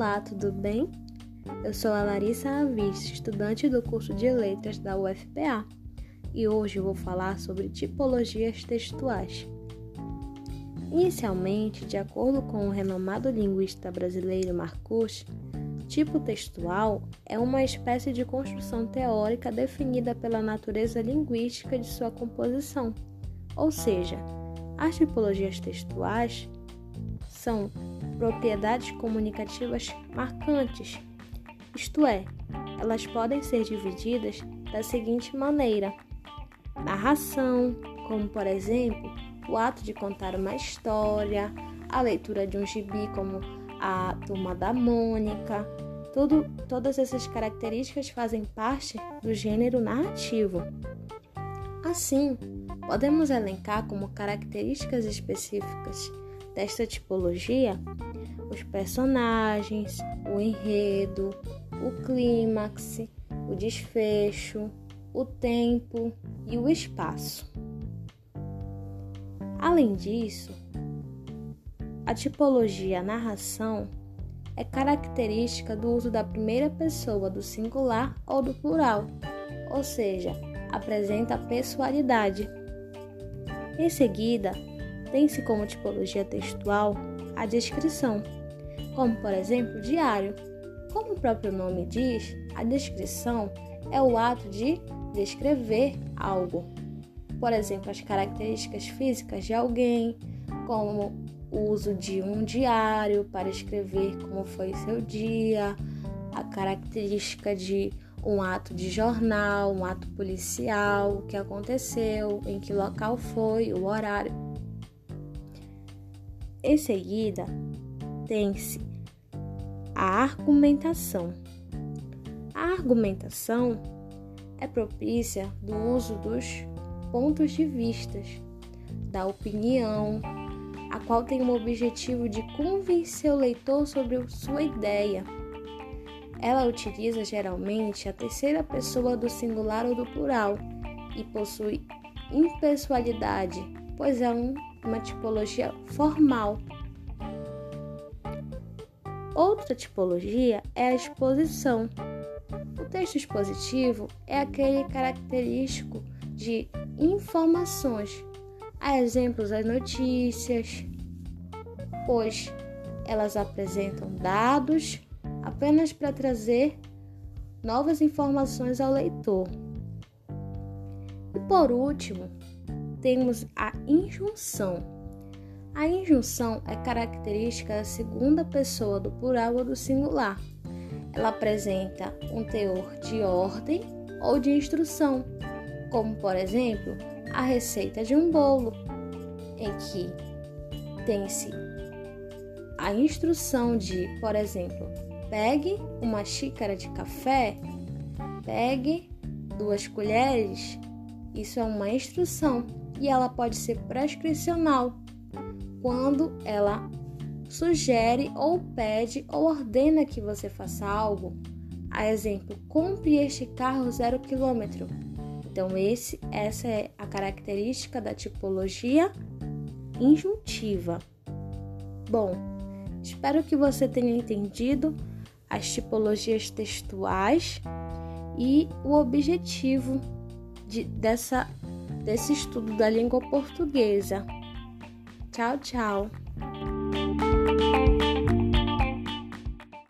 Olá, tudo bem? Eu sou a Larissa Avis, estudante do curso de Letras da UFPA, e hoje vou falar sobre tipologias textuais. Inicialmente, de acordo com o renomado linguista brasileiro Marcus, tipo textual é uma espécie de construção teórica definida pela natureza linguística de sua composição, ou seja, as tipologias textuais são propriedades comunicativas marcantes, isto é, elas podem ser divididas da seguinte maneira: narração, como por exemplo o ato de contar uma história, a leitura de um gibi, como a Turma da Mônica. Tudo, todas essas características fazem parte do gênero narrativo. Assim, podemos elencar como características específicas desta tipologia os personagens, o enredo, o clímax, o desfecho, o tempo e o espaço. Além disso, a tipologia narração é característica do uso da primeira pessoa do singular ou do plural, ou seja, apresenta pessoalidade. Em seguida, tem-se como tipologia textual a descrição, como por exemplo diário. Como o próprio nome diz, a descrição é o ato de descrever algo. Por exemplo, as características físicas de alguém, como o uso de um diário para escrever como foi seu dia, a característica de um ato de jornal, um ato policial, o que aconteceu, em que local foi, o horário. Em seguida, tem-se a argumentação. A argumentação é propícia do uso dos pontos de vistas, da opinião, a qual tem o objetivo de convencer o leitor sobre sua ideia. Ela utiliza geralmente a terceira pessoa do singular ou do plural e possui impessoalidade, pois é um uma tipologia formal. Outra tipologia é a exposição. O texto expositivo é aquele característico de informações. Há exemplos das notícias, pois elas apresentam dados apenas para trazer novas informações ao leitor. E por último, temos a injunção. A injunção é característica da segunda pessoa do plural ou do singular. Ela apresenta um teor de ordem ou de instrução, como por exemplo a receita de um bolo, em que tem-se a instrução de, por exemplo, pegue uma xícara de café, pegue duas colheres. Isso é uma instrução e ela pode ser prescricional quando ela sugere ou pede ou ordena que você faça algo. A exemplo, compre este carro zero quilômetro. Então esse, essa é a característica da tipologia injuntiva. Bom, espero que você tenha entendido as tipologias textuais e o objetivo de, dessa desse estudo da língua portuguesa. Tchau, tchau!